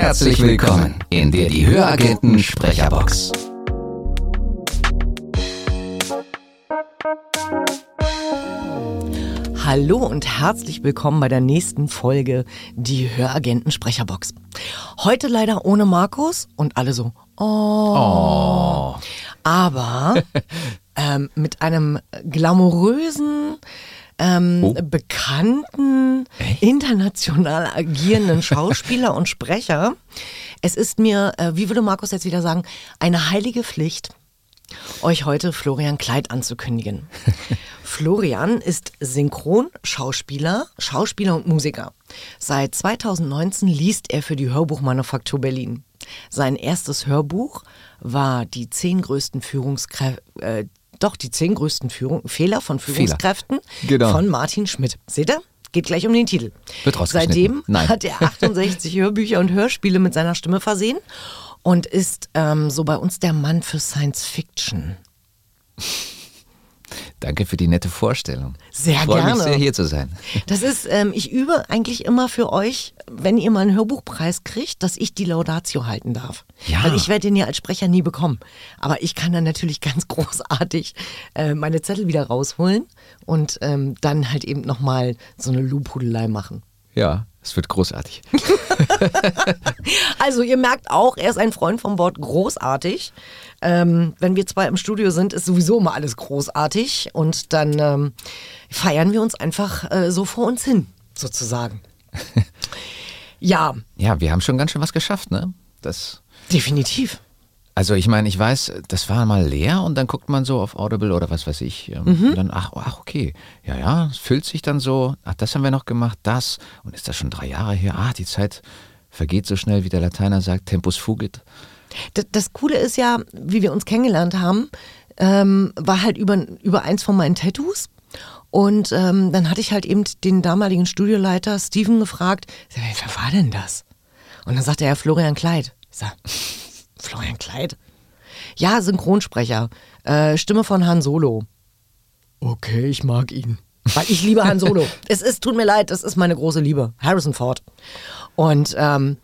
Herzlich willkommen in der Die Höragenten Sprecherbox. Hallo und herzlich willkommen bei der nächsten Folge Die Höragenten Sprecherbox. Heute leider ohne Markus und alle so, oh. Aber ähm, mit einem glamourösen, ähm, Oh. bekannten, international agierenden Schauspieler und Sprecher. Es ist mir, äh, wie würde Markus jetzt wieder sagen, eine heilige Pflicht, euch heute Florian Kleid anzukündigen. Florian ist Synchronschauspieler, Schauspieler und Musiker. Seit 2019 liest er für die Hörbuchmanufaktur Berlin. Sein erstes Hörbuch war die zehn größten Führungskräfte, äh, doch die zehn größten Führung Fehler von Führungskräften Genau. von Martin Schmidt. Seht ihr? Geht gleich um den Titel. Wird. Seitdem Nein. hat er 68 Hörbücher und Hörspiele mit seiner Stimme versehen und ist ähm, so bei uns der Mann für Science Fiction. Danke für die nette Vorstellung. Sehr ich freue mich gerne. sehr, hier zu sein. Das ist, ähm, ich übe eigentlich immer für euch, wenn ihr mal einen Hörbuchpreis kriegt, dass ich die Laudatio halten darf. Ja. Weil ich werde den ja als Sprecher nie bekommen. Aber ich kann dann natürlich ganz großartig äh, meine Zettel wieder rausholen und ähm, dann halt eben nochmal so eine Lobhudelei machen. Ja, es wird großartig. Also ihr merkt auch, er ist ein Freund vom Wort großartig. Ähm, wenn wir zwei im Studio sind, ist sowieso immer alles großartig und dann ähm, feiern wir uns einfach äh, so vor uns hin, sozusagen. ja, Ja, wir haben schon ganz schön was geschafft, ne? Das. definitiv. Also ich meine, ich weiß, das war mal leer und dann guckt man so auf Audible oder was weiß ich. ähm, Mhm. Dann, ach, ach, okay. Ja, ja, es füllt sich dann so. Ach, das haben wir noch gemacht, das. Und ist das schon drei Jahre her? Ah, die Zeit vergeht so schnell, wie der Lateiner sagt, Tempus fugit. Das, das Coole ist ja, wie wir uns kennengelernt haben, ähm, war halt über, über eins von meinen Tattoos. Und ähm, dann hatte ich halt eben den damaligen Studioleiter Steven gefragt, wer war denn das? Und dann sagte er Florian Kleid. Ich sag, Florian Kleid? Ja, Synchronsprecher. Äh, Stimme von Han Solo. Okay, ich mag ihn. Weil ich liebe Han Solo. es ist, tut mir leid, das ist meine große Liebe. Harrison Ford. Und ähm,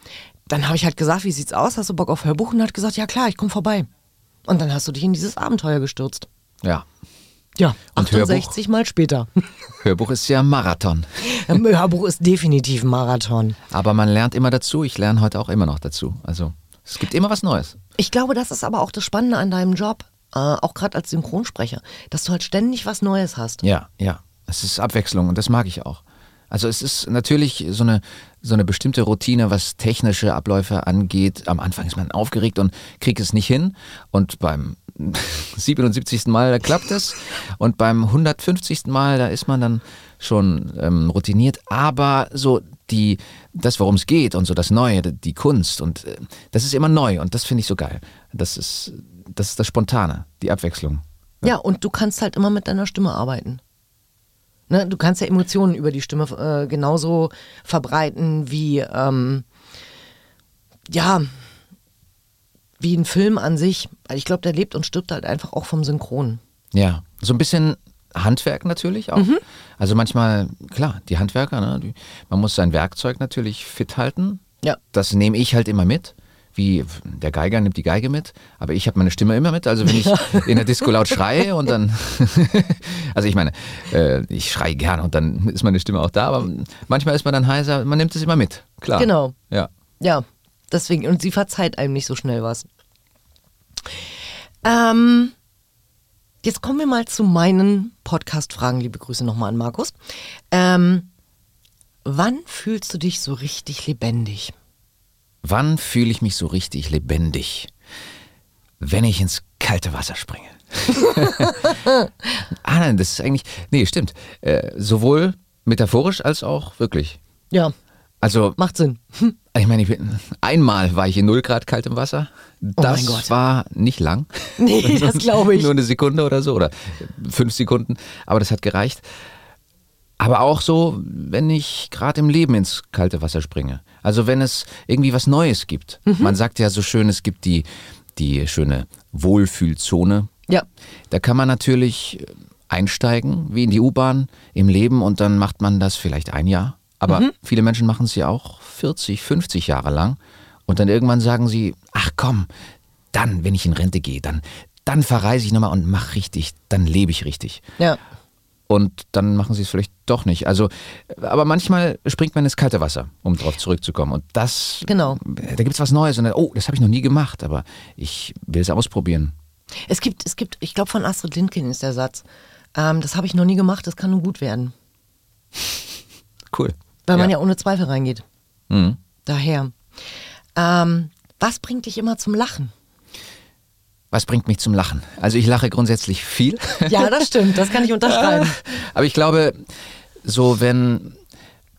dann habe ich halt gesagt, wie sieht's aus? Hast du Bock auf Hörbuch? Und er hat gesagt, ja klar, ich komme vorbei. Und dann hast du dich in dieses Abenteuer gestürzt. Ja. Ja, Und 68 Mal später. Hörbuch ist ja Marathon. Hörbuch ist definitiv ein Marathon. Aber man lernt immer dazu. Ich lerne heute auch immer noch dazu. Also es gibt immer was Neues. Ich glaube, das ist aber auch das Spannende an deinem Job, äh, auch gerade als Synchronsprecher, dass du halt ständig was Neues hast. Ja, ja. Es ist Abwechslung und das mag ich auch. Also es ist natürlich so eine, so eine bestimmte Routine, was technische Abläufe angeht. Am Anfang ist man aufgeregt und kriegt es nicht hin. Und beim 77. Mal, da klappt es. Und beim 150. Mal, da ist man dann schon ähm, routiniert. Aber so die, das, worum es geht und so das Neue, die Kunst und äh, das ist immer neu und das finde ich so geil. Das ist, das ist das Spontane, die Abwechslung. Ja, und du kannst halt immer mit deiner Stimme arbeiten. Ne, du kannst ja Emotionen über die Stimme äh, genauso verbreiten wie, ähm, ja, wie ein Film an sich. Ich glaube, der lebt und stirbt halt einfach auch vom Synchron. Ja, so ein bisschen Handwerk natürlich auch. Also manchmal, klar, die Handwerker, ne, die, man muss sein Werkzeug natürlich fit halten. Ja. Das nehme ich halt immer mit. Wie der Geiger nimmt die Geige mit, aber ich habe meine Stimme immer mit. Also wenn ich in der Disco laut schreie und dann, also ich meine, äh, ich schreie gerne und dann ist meine Stimme auch da, aber manchmal ist man dann heiser, man nimmt es immer mit, klar. Genau. Ja. Ja, deswegen. Und sie verzeiht einem nicht so schnell was. Ähm, jetzt kommen wir mal zu meinen Podcast-Fragen. Liebe Grüße nochmal an Markus. Ähm, wann fühlst du dich so richtig lebendig? Wann fühle ich mich so richtig lebendig? Wenn ich ins kalte Wasser springe. ah nein, das ist eigentlich. Nee, stimmt. Äh, sowohl metaphorisch als auch wirklich. Ja, Also, macht Sinn. ich meine, ich bin, einmal war ich in 0 Grad kaltem Wasser. Das mein Gott. war nicht lang. Nee, das glaube ich. Nur eine Sekunde oder so oder fünf Sekunden. Aber das hat gereicht. Aber auch so, wenn ich gerade im Leben ins kalte Wasser springe. Also wenn es irgendwie was Neues gibt. Mhm. Man sagt ja so schön, es gibt die, die schöne Wohlfühlzone. Ja, Da kann man natürlich einsteigen, wie in die U-Bahn im Leben und dann macht man das vielleicht ein Jahr. Aber Mhm. viele Menschen machen es ja auch 40, 50 Jahre lang. Und dann irgendwann sagen sie, ach komm, dann, wenn ich in Rente gehe, dann, dann verreise ich nochmal und mach richtig, dann lebe ich richtig. Ja. Und dann machen sie es vielleicht doch nicht. Also, aber manchmal springt man ins kalte Wasser, um darauf zurückzukommen. Und das, Genau. da gibt es was Neues. Und dann, oh, das habe ich noch nie gemacht, aber ich will es ausprobieren. Es gibt, es gibt, ich glaube von Astrid Lindgren ist der Satz, ähm, das habe ich noch nie gemacht, das kann nur gut werden. Cool. Weil man ja ohne Zweifel reingeht. Mhm. Daher. Ähm, was bringt dich immer zum Lachen? Was bringt mich zum Lachen? Also ich lache grundsätzlich viel. Ja, das stimmt, das kann ich unterschreiben. Aber ich glaube, so wenn,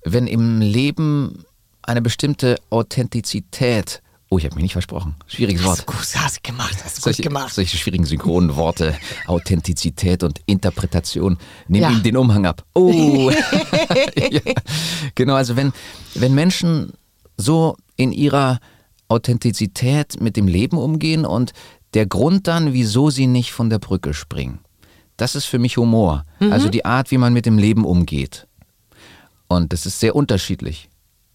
wenn im Leben eine bestimmte Authentizität, oh, ich habe mich nicht versprochen, schwieriges Wort. Hast du gut, hast gemacht, hast du gut Solche, gemacht. solche schwierigen synchronen Worte, Authentizität und Interpretation, nehmen Ja. ihm den Umhang ab. Oh, ja. genau. Also wenn wenn Menschen so in ihrer Authentizität mit dem Leben umgehen und der Grund dann, wieso sie nicht von der Brücke springen, das ist für mich Humor. Mhm. Also die Art, wie man mit dem Leben umgeht. Und das ist sehr unterschiedlich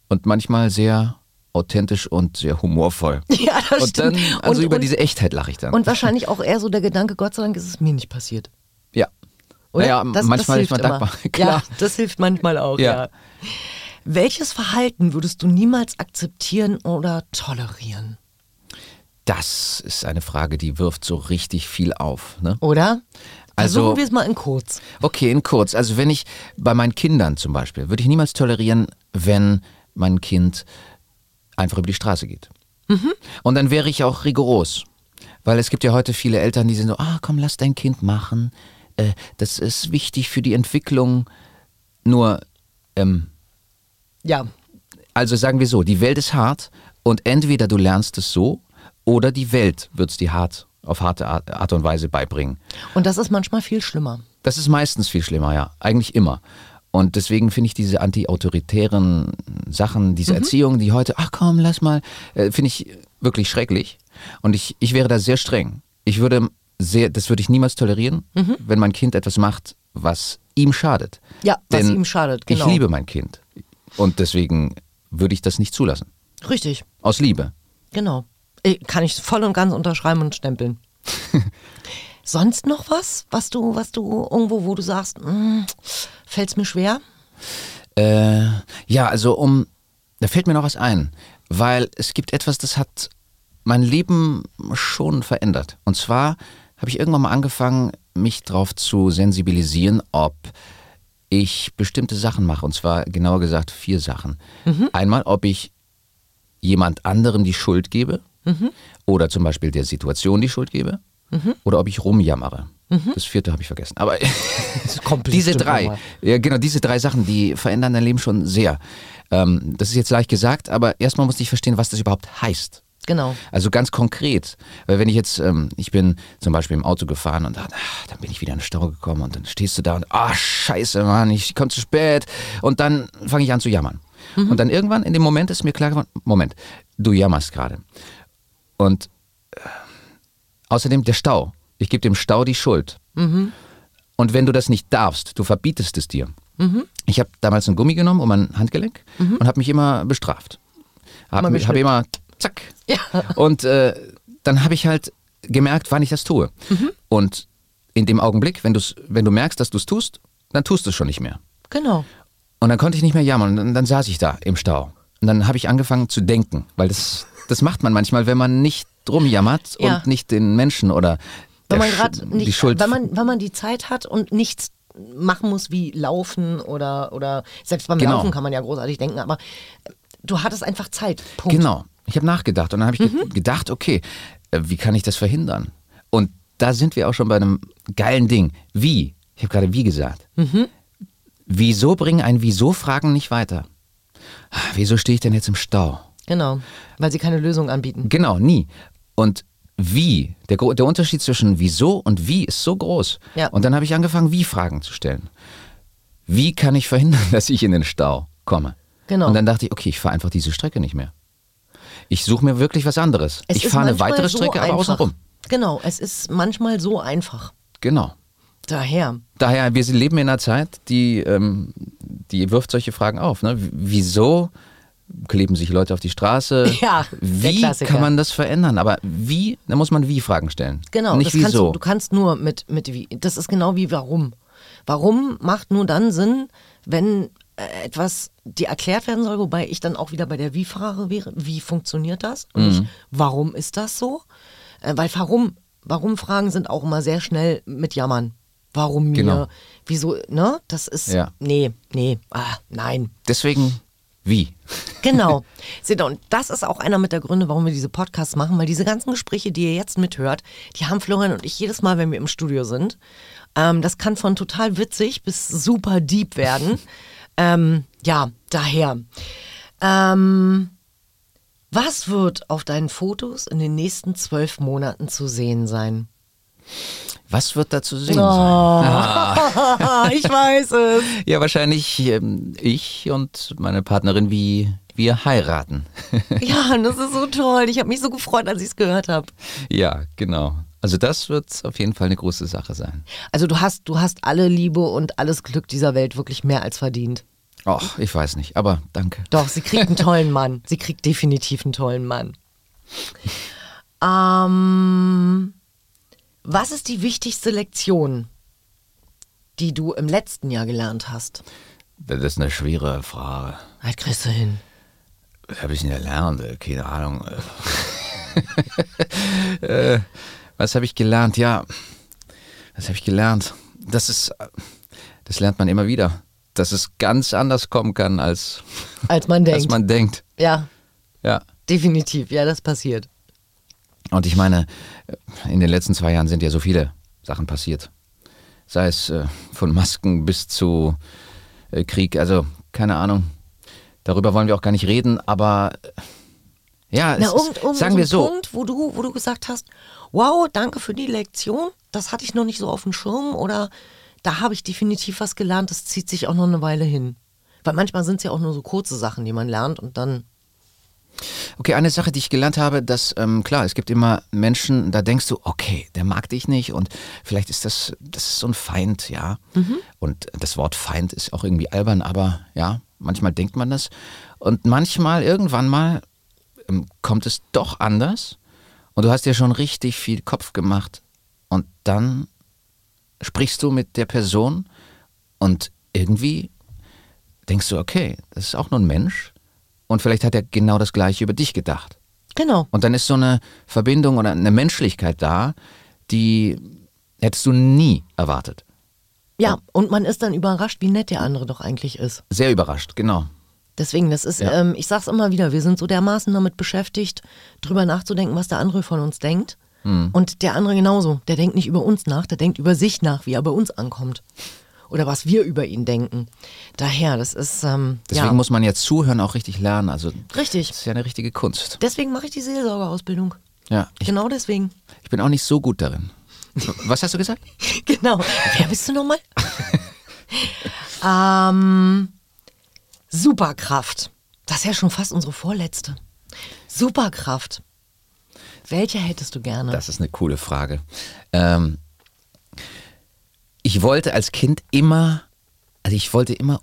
und manchmal sehr authentisch und sehr humorvoll. Ja, das und dann, stimmt. also Und- über und- diese Echtheit lache ich dann. Und wahrscheinlich auch eher so der Gedanke, Gott sei Dank ist es mir nicht passiert. ja. Oder? Naja, Das- das manchmal ist hilft man dankbar. Klar. Ja, das hilft manchmal auch, ja. Ja. Welches Verhalten würdest du niemals akzeptieren oder tolerieren? Das ist eine Frage, die wirft so richtig viel auf. Ne? Oder? Also- Versuchen wir es mal in kurz. Okay, in kurz. Also wenn ich bei meinen Kindern zum Beispiel, würde ich niemals tolerieren, wenn mein Kind einfach über die Straße geht. Und dann wäre ich auch rigoros. Weil es gibt ja heute viele Eltern, die sind so, ah komm, lass dein Kind machen. Äh, das ist wichtig für die Entwicklung. Nur, ähm, Ja, also sagen wir so, die Welt ist hart und entweder du lernst es so oder die Welt wird es dir hart, auf harte Art, und Weise beibringen. und das ist manchmal viel schlimmer. Das ist meistens viel schlimmer, ja. Eigentlich immer. Und deswegen finde ich diese anti-autoritären Sachen, diese Erziehung, die heute, ach komm, lass mal, äh, finde ich wirklich schrecklich. Und ich, ich wäre da sehr streng. Ich würde sehr, das würde ich niemals tolerieren, wenn mein Kind etwas macht, was ihm schadet. Ja, was Denn ihm schadet, genau. Ich liebe mein Kind. Und deswegen würde ich das nicht zulassen. Richtig, Aus Liebe. genau. Äh, Kann ich voll und ganz unterschreiben und stempeln. Sonst noch was, was du, was du irgendwo, wo du sagst, fällt es mir schwer? Äh, ja, also um, da fällt mir noch was ein, weil es gibt etwas, das hat mein Leben schon verändert. Und zwar habe ich irgendwann mal angefangen, mich darauf zu sensibilisieren, ob ich bestimmte Sachen mache. Und zwar genauer gesagt vier Sachen. Einmal, ob ich jemand anderem die Schuld gebe oder zum Beispiel der Situation die Schuld gebe oder ob ich rumjammere. Das vierte habe ich vergessen. Aber diese drei, ja genau, diese drei Sachen, die verändern dein Leben schon sehr. Ähm, das ist jetzt leicht gesagt, aber erstmal musste ich verstehen, was das überhaupt heißt. Genau. Also ganz konkret, weil wenn ich jetzt, ähm, ich bin zum Beispiel im Auto gefahren und dann, ah, dann bin ich wieder in den Stau gekommen und dann stehst du da und, ah, scheiße, Mann, ich komme zu spät und dann fange ich an zu jammern. Und dann irgendwann in dem Moment ist mir klar geworden, Moment, du jammerst gerade. Und äh, außerdem der Stau, ich gebe dem Stau die Schuld. Und wenn du das nicht darfst, du verbietest es dir. Ich habe damals ein Gummi genommen um mein Handgelenk und habe mich immer bestraft. Habe hab immer, zack. Und äh, dann habe ich halt gemerkt, wann ich das tue. Und in dem Augenblick, wenn, du's, wenn du merkst, dass du es tust, dann tust du es schon nicht mehr. Genau. Und dann konnte ich nicht mehr jammern. Und dann, saß ich da im Stau. Und dann habe ich angefangen zu denken, weil das, das macht man manchmal, wenn man nicht drum jammert Ja. und nicht den Menschen oder Wenn man gerade die nicht, Schuld. wenn man, wenn man die Zeit hat und nichts machen muss wie laufen oder, oder selbst beim Genau. Laufen kann man ja großartig denken, aber du hattest einfach Zeit. Punkt. Genau. Ich habe nachgedacht und dann habe ich ge gedacht, okay, äh, wie kann ich das verhindern? Und da sind wir auch schon bei einem geilen Ding. Wie? Ich habe gerade wie gesagt. Wieso bringen ein Wieso-Fragen nicht weiter? Ah, Wieso stehe ich denn jetzt im Stau? Genau. Weil sie keine Lösung anbieten. Genau, nie. Und wie, der, der Unterschied zwischen wieso und wie ist so groß. Ja. Und dann habe ich angefangen, wie Fragen zu stellen. Wie kann ich verhindern, dass ich in den Stau komme? Genau. Und dann dachte ich, okay, ich fahre einfach diese Strecke nicht mehr. Ich suche mir wirklich was anderes. Es ich fahre eine weitere so Strecke, aber einfach. außenrum. Genau, es ist manchmal so einfach. Genau. Daher. Daher, wir leben in einer Zeit, die, ähm, die wirft solche Fragen auf. Ne? Wieso kleben sich Leute auf die Straße. Ja, wie kann man das verändern? Aber wie, da muss man Wie-Fragen stellen. Genau, Nicht das kannst wieso. du, du kannst nur mit, mit wie. Das ist genau wie warum. Warum macht nur dann Sinn, wenn etwas dir erklärt werden soll, wobei ich dann auch wieder bei der Wie-Frage wäre, wie funktioniert das? Und Mhm. nicht, warum ist das so? Äh, weil warum, Warum-Fragen sind auch immer sehr schnell mit Jammern. Warum mir? Genau. Wieso, ne? Das ist, Ja. nee, nee, ah, nein. Deswegen wie? Genau. Seht ihr, und das ist auch einer mit der Gründe, warum wir diese Podcasts machen, weil diese ganzen Gespräche, die ihr jetzt mithört, die haben Florian und ich jedes Mal, wenn wir im Studio sind. Ähm, das kann von total witzig bis super deep werden. ähm, ja, daher. Ähm, was wird auf deinen Fotos in den nächsten zwölf Monaten zu sehen sein? Was wird da zu sehen Oh. sein? ich weiß es. Ja, wahrscheinlich ähm, ich und meine Partnerin, wie wir heiraten. Ja, das ist so toll. Ich habe mich so gefreut, als ich es gehört habe. ja, genau. Also das wird auf jeden Fall eine große Sache sein. Also du hast, du hast alle Liebe und alles Glück dieser Welt wirklich mehr als verdient. Och, ich weiß nicht, aber danke. Doch, sie kriegt einen tollen Mann. Sie kriegt definitiv einen tollen Mann. Ähm, was ist die wichtigste Lektion, die du im letzten Jahr gelernt hast? Das ist eine schwere Frage. Halt kriegst du hin. Was habe ich denn gelernt? Äh, Keine Ahnung. äh, was habe ich gelernt? Ja, was habe ich gelernt? Das ist, das lernt man immer wieder, dass es ganz anders kommen kann, als, Als man als denkt. man denkt. ja, Ja. definitiv. Ja, das passiert. Und ich meine, in den letzten zwei Jahren sind ja so viele Sachen passiert. Sei es äh, von Masken bis zu äh, Krieg, also keine Ahnung. Darüber wollen wir auch gar nicht reden, aber äh, ja, Na, ist, irgend sagen so wir so, Punkt, wo du, wo du gesagt hast, wow, danke für die Lektion, das hatte ich noch nicht so auf dem Schirm oder da habe ich definitiv was gelernt, das zieht sich auch noch eine Weile hin. Weil manchmal sind es ja auch nur so kurze Sachen, die man lernt und dann, Okay, eine Sache, die ich gelernt habe, dass, ähm, klar, es gibt immer Menschen, da denkst du, okay, der mag dich nicht und vielleicht ist das, das ist so ein Feind, ja. Und das Wort Feind ist auch irgendwie albern, aber ja, manchmal denkt man das. Und manchmal, irgendwann mal, kommt es doch anders und du hast dir schon richtig viel Kopf gemacht und dann sprichst du mit der Person und irgendwie denkst du, okay, das ist auch nur ein Mensch und vielleicht hat er genau das gleiche über dich gedacht. genau. Und dann ist so eine Verbindung oder eine Menschlichkeit da, die hättest du nie erwartet. Ja, und man ist dann überrascht, wie nett der andere doch eigentlich ist. Sehr überrascht, genau. Deswegen, das ist, Ja. ähm, ich sag's immer wieder, wir sind so dermaßen damit beschäftigt, drüber nachzudenken, was der andere von uns denkt. Hm. Und der andere genauso. Der denkt nicht über uns nach, der denkt über sich nach, wie er bei uns ankommt. Oder was wir über ihn denken. Daher, das ist, ähm, Deswegen ja, muss man jetzt zuhören, auch richtig lernen. Also richtig. das ist ja eine richtige Kunst. Deswegen mache ich die Seelsorgerausbildung. Ja, ich, Genau deswegen. ich bin auch nicht so gut darin. Was hast du gesagt? Genau. Wer bist du nochmal? ähm, Superkraft. Das ist ja schon fast unsere vorletzte. Superkraft. Welche hättest du gerne? Das ist eine coole Frage. Ähm, ich wollte als Kind immer, also ich wollte immer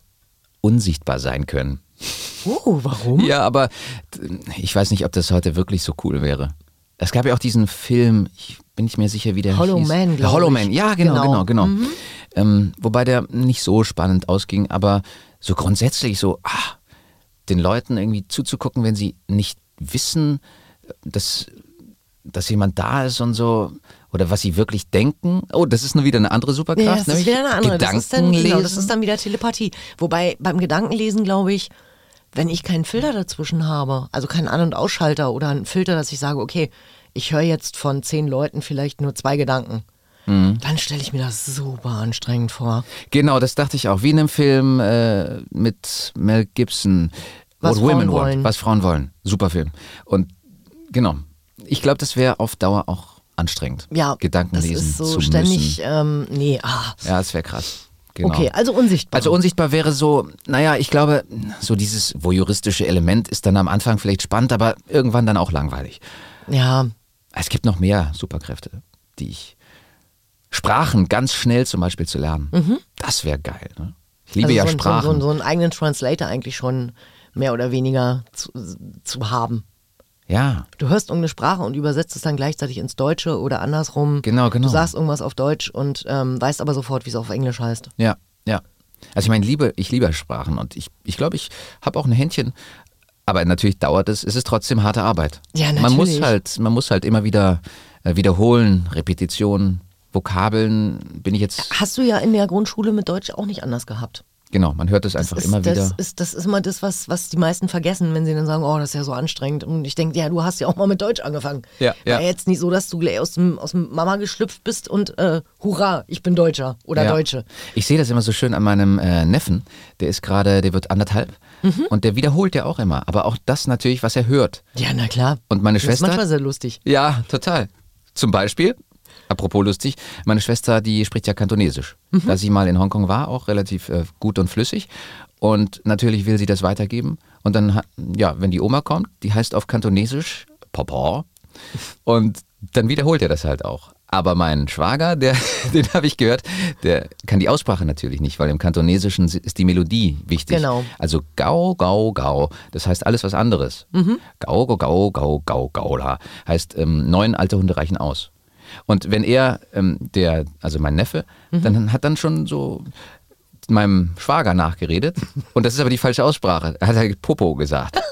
unsichtbar sein können. oh, warum? Ja, aber ich weiß nicht, ob das heute wirklich so cool wäre. Es gab ja auch diesen Film, ich bin nicht mehr sicher, wie der Hollow hieß. Man, Hollow ich. Man, ja, genau, Genau. genau, genau. Ähm, wobei der nicht so spannend ausging, aber so grundsätzlich so, ah, den Leuten irgendwie zuzugucken, wenn sie nicht wissen, dass, dass jemand da ist und so, oder was sie wirklich denken. Oh, das ist nur wieder eine andere Superkraft. Ja, das ist wieder eine andere. Das ist, dann, genau, das ist dann wieder Telepathie. Wobei beim Gedankenlesen, glaube ich, wenn ich keinen Filter dazwischen habe, also keinen An- und Ausschalter oder einen Filter, dass ich sage, okay, ich höre jetzt von zehn Leuten vielleicht nur zwei Gedanken, Mhm. dann stelle ich mir das super anstrengend vor. Genau, das dachte ich auch. Wie in einem Film äh, mit Mel Gibson. Was What Women Frauen Want. wollen. Was Frauen wollen. Super Film. Und genau. Ich glaube, das wäre auf Dauer auch anstrengend. Ja, Gedanken das lesen ist so zu ständig, müssen. ähm, nee, ah, Ja, das wäre krass. Genau. okay, also unsichtbar. Also unsichtbar wäre so, naja, ich glaube, so dieses voyeuristische Element ist dann am Anfang vielleicht spannend, aber irgendwann dann auch langweilig. ja, Es gibt noch mehr Superkräfte, die ich. Sprachen ganz schnell zum Beispiel zu lernen. Das wäre geil. Ne? Ich liebe also ja so, ein- Sprachen. So, so, so einen eigenen Translator eigentlich schon mehr oder weniger zu, zu haben. Ja, Du hörst irgendeine Sprache und übersetzt es dann gleichzeitig ins Deutsche oder andersrum. Genau, genau. Du sagst irgendwas auf Deutsch und ähm, weißt aber sofort, wie es auf Englisch heißt. ja, ja. Also ich meine, liebe, ich liebe Sprachen und ich glaube, ich, glaub, ich habe auch ein Händchen. Aber natürlich dauert es, es ist trotzdem harte Arbeit. Ja, Man muss natürlich. halt, man muss halt immer wieder äh, wiederholen, Repetition, Vokabeln bin ich jetzt, Hast du ja in der Grundschule mit Deutsch auch nicht anders gehabt. genau, man hört es einfach ist, immer das wieder. Ist, das ist immer das, was, was die meisten vergessen, wenn sie dann sagen, oh, das ist ja so anstrengend. Und ich denke, ja, du hast ja auch mal mit Deutsch angefangen. Ja, ja. War jetzt nicht so, dass du gleich aus dem, aus dem Mama geschlüpft bist und äh, hurra, ich bin Deutscher oder Ja. Deutsche. Ich sehe das immer so schön an meinem äh, Neffen, der ist gerade, der wird anderthalb Mhm. und der wiederholt ja auch immer, aber auch das natürlich, was er hört. Ja, na klar. Und meine Das ist Schwester, manchmal sehr lustig. ja, total. Zum Beispiel, apropos lustig, meine Schwester, die spricht ja Kantonesisch. Mhm. Da sie mal in Hongkong war, auch relativ äh, gut und flüssig. Und natürlich will sie das weitergeben. Und dann, ja, wenn die Oma kommt, die heißt auf Kantonesisch Papa. Und dann wiederholt er das halt auch. Aber mein Schwager, der, den habe ich gehört, der kann die Aussprache natürlich nicht, weil im Kantonesischen ist die Melodie wichtig. Genau. Also Gau, Gau, Gau. Das heißt alles was anderes. Gau, Gau, Gau, Gau, Gau, Gaula. Heißt, ähm, neun alte Hunde reichen aus. Und wenn er, ähm, der, also mein Neffe, dann hat dann schon so meinem Schwager nachgeredet. Und das ist aber die falsche Aussprache. Er hat halt Popo gesagt.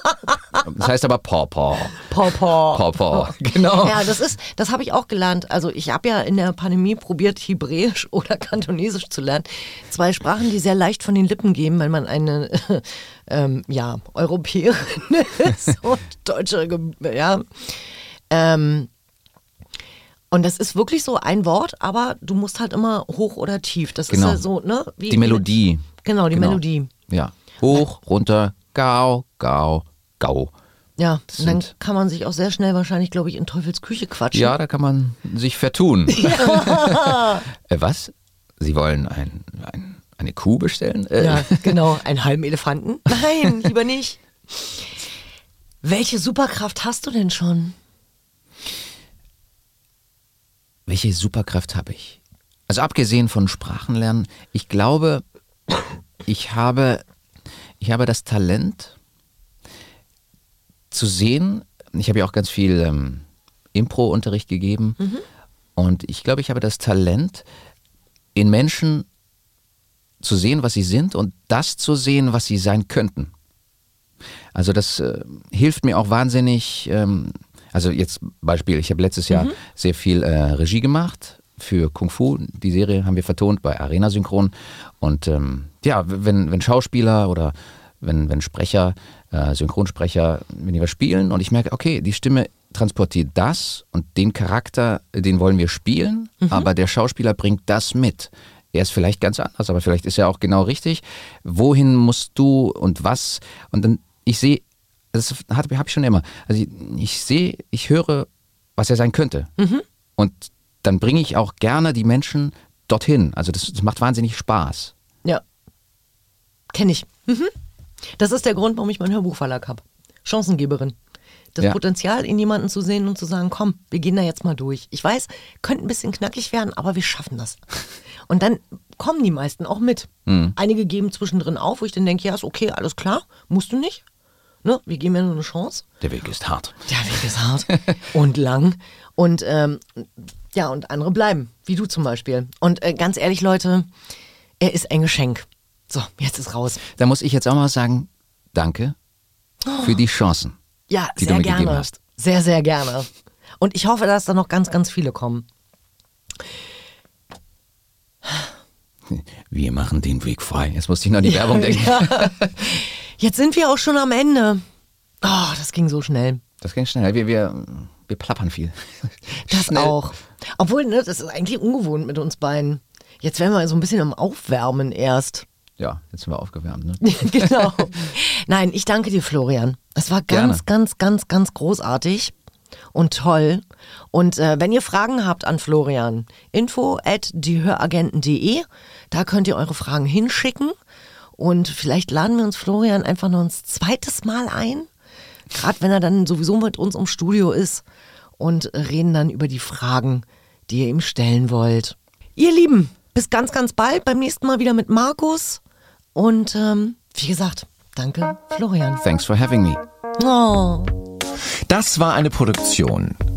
Das heißt aber Pawpaw. Papa. Pawpaw. Genau. Ja, das ist, das habe ich auch gelernt. Also ich habe ja in der Pandemie probiert, Hebräisch oder Kantonesisch zu lernen. Zwei Sprachen, die sehr leicht von den Lippen gehen, weil man eine ähm, ja, Europäerin ist und Deutsche, ja. Ähm, und das ist wirklich so ein Wort, aber du musst halt immer hoch oder tief. Das Genau. ist ja so, ne? Wie, Die Melodie. Genau, die Genau. Melodie. Ja. Hoch, runter, Gau, Gau, Gau. Ja, Das und dann kann man sich auch sehr schnell wahrscheinlich, glaube ich, in Teufels Küche quatschen. Ja, da kann man sich vertun. äh, was? Sie wollen ein, ein, eine Kuh bestellen? Äh, Ja, genau. Einen halben Elefanten? Nein, lieber nicht. Welche Superkraft hast du denn schon? Welche Superkraft habe ich? Also abgesehen von Sprachenlernen, ich glaube, ich habe, ich habe das Talent zu sehen. Ich habe ja auch ganz viel ähm, Impro-Unterricht gegeben. Und ich glaube, ich habe das Talent, in Menschen zu sehen, was sie sind und das zu sehen, was sie sein könnten. Also das äh, hilft mir auch wahnsinnig. Ähm, also jetzt Beispiel, ich habe letztes Jahr sehr viel äh, Regie gemacht für Kung Fu. Die Serie haben wir vertont bei Arena Synchron. Und ähm, ja, wenn, wenn Schauspieler oder wenn, wenn Sprecher, äh, Synchronsprecher, wenn die was spielen und ich merke, okay, die Stimme transportiert das und den Charakter, den wollen wir spielen, aber der Schauspieler bringt das mit. Er ist vielleicht ganz anders, aber vielleicht ist er auch genau richtig. Wohin musst du und was? Und dann, ich sehe, das habe ich schon immer. Also ich, ich sehe, ich höre, was er sein könnte. Und dann bringe ich auch gerne die Menschen dorthin. Also das, das macht wahnsinnig Spaß. Ja. Kenne ich. Mhm. Das ist der Grund, warum ich meinen Hörbuchverlag habe. Chancengeberin. Das Ja. Potenzial in jemanden zu sehen und zu sagen, komm, wir gehen da jetzt mal durch. Ich weiß, könnte ein bisschen knackig werden, aber wir schaffen das. Und dann kommen die meisten auch mit. Einige geben zwischendrin auf, wo ich dann denke, ja, ist okay, alles klar, musst du nicht. Ne? Wir geben ja nur eine Chance. Der Weg ist hart. Der Weg ist hart und lang. Und ähm, ja, und andere bleiben, wie du zum Beispiel. Und äh, ganz ehrlich, Leute, er ist ein Geschenk. So, jetzt ist raus. Da muss ich jetzt auch mal sagen, danke für die Chancen. Ja, die sehr du mir gerne. gegeben hast. Sehr, sehr gerne. Und ich hoffe, dass da noch ganz, ganz viele kommen. Wir machen den Weg frei. Jetzt musste ich noch die Werbung denken. Ja. Jetzt sind wir auch schon am Ende. Oh, das ging so schnell. Das ging schnell. Wir, wir, wir plappern viel. Das Schnell. auch. Obwohl, ne, das ist eigentlich ungewohnt mit uns beiden. Jetzt werden wir so ein bisschen am Aufwärmen erst. Ja, jetzt sind wir aufgewärmt. Ne? genau. Nein, ich danke dir, Florian. Es war ganz, Gerne. ganz, ganz, ganz großartig und toll. Und äh, wenn ihr Fragen habt an Florian, info at diehöragenten.de, da könnt ihr eure Fragen hinschicken. Und vielleicht laden wir uns Florian einfach noch ein zweites Mal ein. Gerade wenn er dann sowieso mit uns im Studio ist und reden dann über die Fragen, die ihr ihm stellen wollt. Ihr Lieben, bis ganz, ganz bald. Beim nächsten Mal wieder mit Markus. Und ähm, wie gesagt, Danke, Florian. Thanks for having me. Oh. Das war eine Produktion.